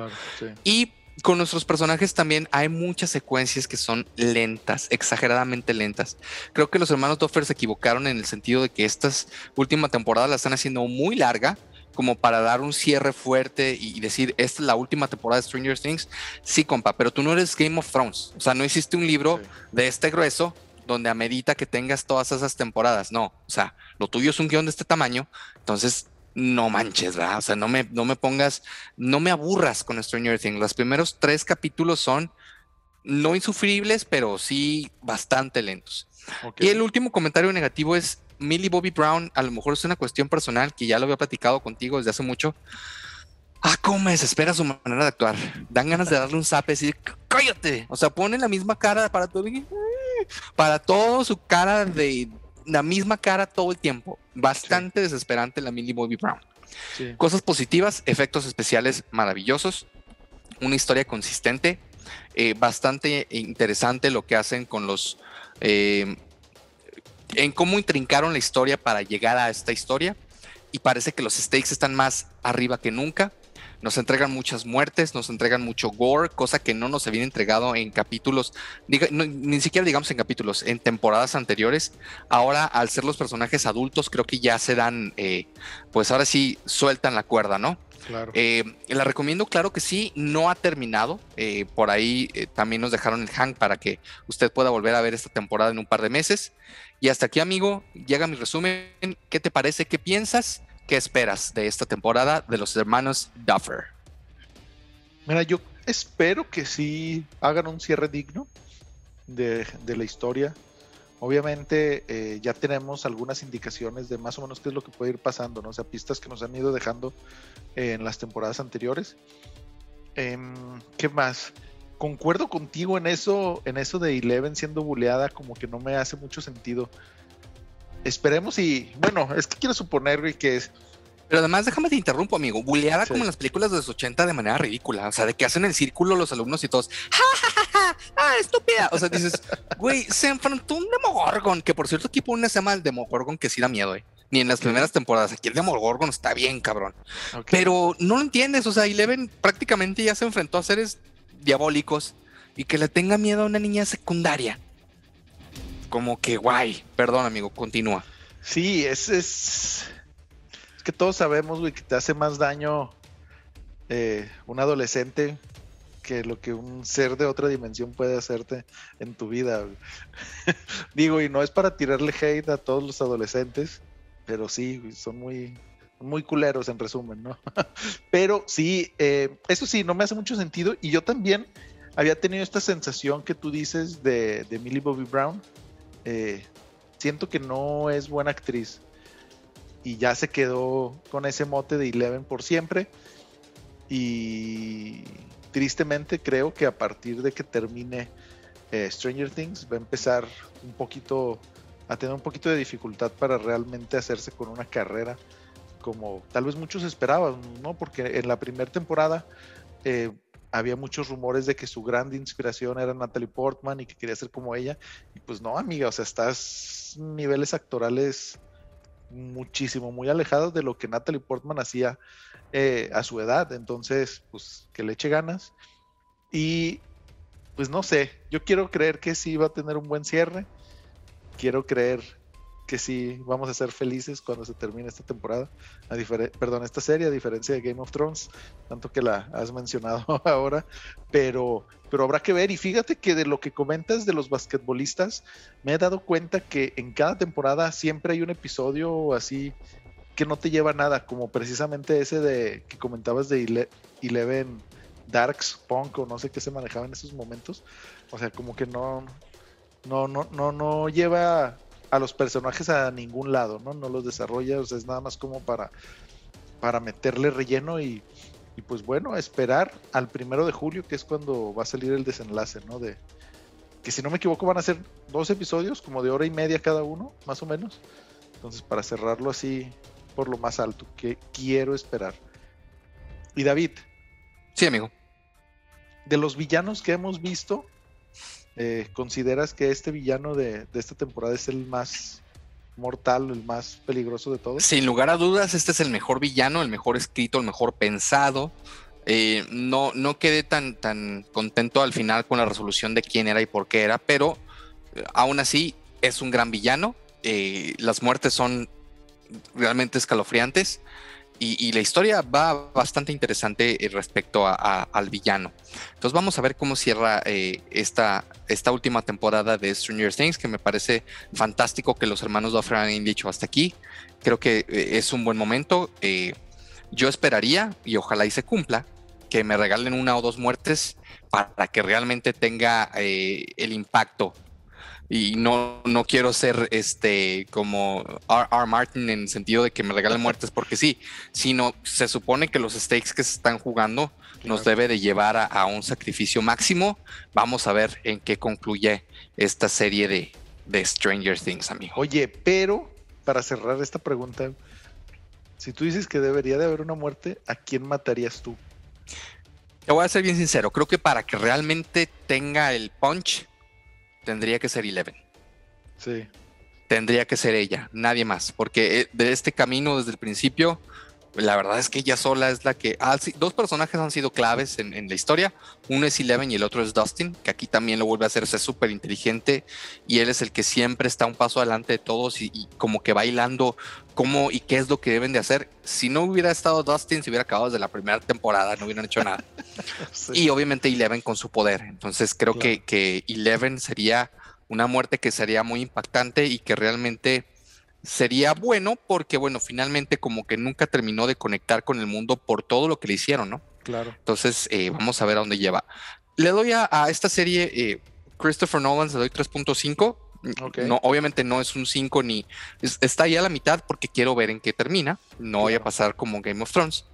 S2: Y con nuestros personajes también hay muchas secuencias que son lentas, exageradamente lentas. Creo que los hermanos Doffer se equivocaron en el sentido de que estas última temporada la están haciendo muy larga como para dar un cierre fuerte y decir, esta es la última temporada de Stranger Things. Sí, compa, pero tú no eres Game of Thrones. O sea, no hiciste un libro de este grueso donde amerita que tengas todas esas temporadas. No, o sea, lo tuyo es un guion de este tamaño. Entonces, no manches, ¿verdad? O sea, no me, no me pongas, no me aburras con Stranger Things. Los primeros tres capítulos son no insufribles, pero sí bastante lentos. Y el último comentario negativo es Millie Bobby Brown, a lo mejor es una cuestión personal que ya lo había platicado contigo desde hace mucho. Ah, cómo me desespera su manera de actuar. Dan ganas de darle un zap y decir, cállate. O sea, pone la misma cara para todo, para todo su cara de la misma cara todo el tiempo. Bastante desesperante la Millie Bobby Brown. Cosas positivas, efectos especiales maravillosos, una historia consistente, eh, bastante interesante lo que hacen con los... Eh, en cómo intrincaron la historia para llegar a esta historia y parece que los stakes están más arriba que nunca. Nos entregan muchas muertes, nos entregan mucho gore, cosa que no nos habían entregado en capítulos, ni siquiera digamos en capítulos, en temporadas anteriores. Ahora, al ser los personajes adultos, creo que ya se dan, eh, pues ahora sí sueltan la cuerda, ¿no? Claro. Eh, la recomiendo, claro que sí, no ha terminado. Eh, por ahí también nos dejaron el hang para que usted pueda volver a ver esta temporada en un par de meses. Y hasta aquí, amigo, llega mi resumen. ¿Qué te parece? ¿Qué piensas? ¿Qué esperas de esta temporada de los hermanos Duffer?
S1: Mira, yo espero que sí hagan un cierre digno de, la historia. Obviamente eh, ya tenemos algunas indicaciones de más o menos qué es lo que puede ir pasando, ¿no? O sea, pistas que nos han ido dejando en las temporadas anteriores. Em, ¿Qué más? Concuerdo contigo en eso, en eso de Eleven siendo buleada, como que no me hace mucho sentido esperemos y, bueno, es que quiero suponer, que es...
S2: Pero además, déjame te interrumpo, amigo. Buleada como en las películas de los 80 de manera ridícula. O sea, de que hacen el círculo los alumnos y todos. ¡Ja, ja, ja, ¡Ah, estúpida! O sea, dices, güey, se enfrentó un Demogorgon. Que por cierto, aquí pone ese mal Demogorgon que sí da miedo, eh. ni en las primeras temporadas. Aquí el Demogorgon está bien, cabrón. Pero no lo entiendes, o sea, Eleven prácticamente ya se enfrentó a seres diabólicos y que le tenga miedo a una niña secundaria. Como que guay. Perdón, amigo, continúa.
S1: Sí, es, es, que todos sabemos, güey, que te hace más daño eh, un adolescente que lo que un ser de otra dimensión puede hacerte en tu vida. Digo, y no es para tirarle hate a todos los adolescentes, pero sí, son muy, muy culeros en resumen, ¿no? pero sí, eh, eso sí, no me hace mucho sentido. Y yo también había tenido esta sensación que tú dices de, de Millie Bobby Brown. Eh, siento que no es buena actriz. Y ya se quedó con ese mote de Eleven por siempre. Y tristemente creo que a partir de que termine eh, Stranger Things va a empezar un poquito a tener un poquito de dificultad para realmente hacerse con una carrera como tal vez muchos esperaban, ¿no? Porque en la primera temporada eh, había muchos rumores de que su gran inspiración era Natalie Portman y que quería ser como ella. Y pues no, amiga, o sea, estás niveles actorales muchísimo, muy alejados de lo que Natalie Portman hacía eh, a su edad. Entonces, pues que le eche ganas. Y pues no sé, yo quiero creer que sí va a tener un buen cierre. Quiero creer que sí vamos a ser felices cuando se termine esta temporada, a perdón, esta serie, a diferencia de Game of Thrones, tanto que la has mencionado ahora, pero, pero habrá que ver. Y fíjate que de lo que comentas de los basquetbolistas, me he dado cuenta que en cada temporada siempre hay un episodio así que no te lleva nada, como precisamente ese de que comentabas de Eleven Darks, Punk o no sé qué se manejaba en esos momentos. O sea, como que no, no, no, no, no lleva a los personajes a ningún lado, ¿no? No los desarrolla, o sea, es nada más como para, para meterle relleno y, y pues bueno, esperar al primero de julio, que es cuando va a salir el desenlace, ¿no? De que si no me equivoco van a ser dos episodios, como de hora y media cada uno, más o menos. Entonces, para cerrarlo así por lo más alto, que quiero esperar. Y David.
S2: Sí, amigo.
S1: De los villanos que hemos visto, eh, ¿consideras que este villano de, esta temporada es el más mortal, el más peligroso de todos?
S2: Sin lugar a dudas, este es el mejor villano, el mejor escrito, el mejor pensado. Eh, no, no quedé tan, tan contento al final con la resolución de quién era y por qué era, pero eh, aún así es un gran villano. las muertes son realmente escalofriantes. Y, la historia va bastante interesante eh, respecto al villano. Entonces vamos a ver cómo cierra eh, esta, esta última temporada de Stranger Things, que me parece fantástico que los hermanos Duffer hayan dicho hasta aquí. Creo que eh, es un buen momento. yo esperaría, y ojalá y se cumpla, que me regalen una o dos muertes para que realmente tenga el impacto y no, no quiero ser este como R. R. Martin en el sentido de que me regalen muertes porque sí, sino se supone que los stakes que se están jugando nos debe de llevar a, un sacrificio máximo. Vamos a ver en qué concluye esta serie de, de Stranger Things, amigo.
S1: Oye, pero para cerrar esta pregunta, si tú dices que debería de haber una muerte, ¿a quién matarías tú?
S2: Te voy a ser bien sincero, creo que para que realmente tenga el punch, tendría que ser Eleven.
S1: Sí.
S2: Tendría que ser ella, nadie más, porque eh, de este camino desde el principio, la verdad es que ella sola es la que... dos personajes han sido claves en, la historia, uno es Eleven y el otro es Dustin, que aquí también lo vuelve a hacerse súper inteligente y él es el que siempre está un paso adelante de todos y, como que bailando cómo y qué es lo que deben de hacer. Si no hubiera estado Dustin, se hubiera acabado desde la primera temporada, no hubieran hecho nada. Y obviamente Eleven con su poder. Entonces creo que, que Eleven sería una muerte que sería muy impactante y que realmente sería bueno porque, bueno, finalmente como que nunca terminó de conectar con el mundo por todo lo que le hicieron, ¿no?
S1: Claro.
S2: Entonces, eh, vamos a ver a dónde lleva. Le doy a, esta serie, eh, Christopher Nolan, le doy 3.5. No, obviamente no es un 5 ni está ahí a la mitad porque quiero ver en qué termina. No voy a pasar como Game of Thrones.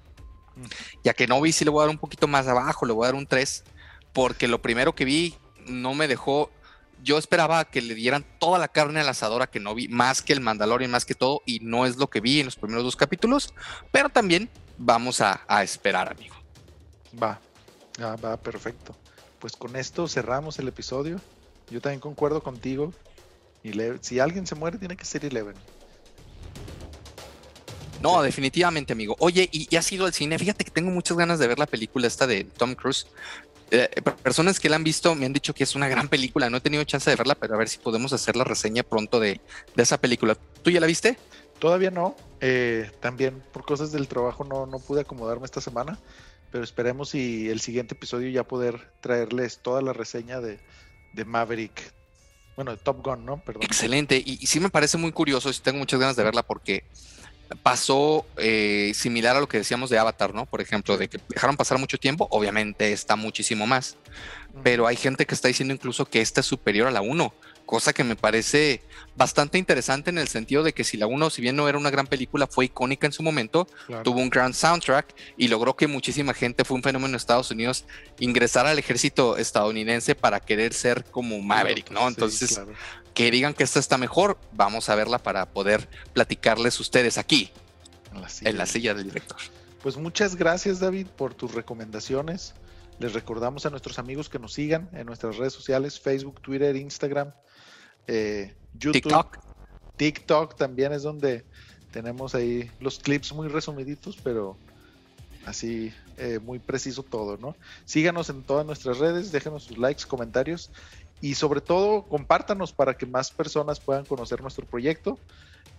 S2: Ya que no vi si le voy a dar un poquito más abajo, le voy a dar un 3, porque lo primero que vi no me dejó. Yo esperaba que le dieran toda la carne al asador a que no vi, más que el Mandalorian, más que todo, y no es lo que vi en los primeros dos capítulos, pero también vamos a, esperar, amigo.
S1: Va, ah, va, perfecto. Pues con esto cerramos el episodio. Yo también concuerdo contigo. Y si alguien se muere, tiene que ser Eleven.
S2: No, definitivamente, amigo. Oye, y, ya has ido al cine. Fíjate que tengo muchas ganas de ver la película esta de Tom Cruise. Eh, personas que la han visto me han dicho que es una gran película. No he tenido chance de verla, pero a ver si podemos hacer la reseña pronto de, esa película. ¿Tú ya la viste?
S1: Todavía no. Eh, también por cosas del trabajo no, no pude acomodarme esta semana, pero esperemos y el siguiente episodio ya poder traerles toda la reseña de, de Maverick. Bueno, de Top Gun, ¿no?
S2: Perdón. Excelente. Y, y sí me parece muy curioso y tengo muchas ganas de verla porque pasó eh, similar a lo que decíamos de Avatar, ¿no? Por ejemplo, de que dejaron pasar mucho tiempo, obviamente está muchísimo más, pero hay gente que está diciendo incluso que esta es superior a la 1, cosa que me parece bastante interesante en el sentido de que si la 1, si bien no era una gran película, fue icónica en su momento, tuvo un gran soundtrack y logró que muchísima gente, fue un fenómeno en Estados Unidos, ingresar al ejército estadounidense para querer ser como Maverick, ¿no? Entonces, que digan que esta está mejor, vamos a verla para poder platicarles ustedes aquí, en la silla, del director.
S1: Pues muchas gracias David por tus recomendaciones. Les recordamos a nuestros amigos que nos sigan en nuestras redes sociales, Facebook, Twitter, Instagram, eh, YouTube. TikTok. TikTok también es donde tenemos ahí los clips muy resumiditos, pero así eh, muy preciso todo, ¿no? Síganos en todas nuestras redes, déjenos sus likes, comentarios y sobre todo compártanos para que más personas puedan conocer nuestro proyecto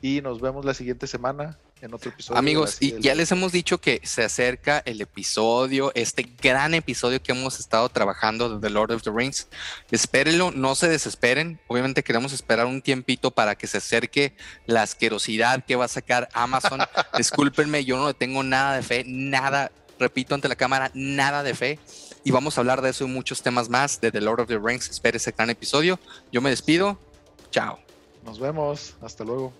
S1: y nos vemos la siguiente semana en otro episodio.
S2: Amigos, y ya les hemos dicho que se acerca el episodio, este gran episodio que hemos estado trabajando de The Lord of the Rings. Espérenlo, no se desesperen. Obviamente queremos esperar un tiempito para que se acerque la asquerosidad que va a sacar Amazon. Discúlpenme, yo no le tengo nada de fe, nada, repito ante la cámara, nada de fe y vamos a hablar de eso y muchos temas más de The Lord of the Rings. Espere ese gran episodio. Yo me despido. Chao.
S1: Nos vemos. Hasta luego.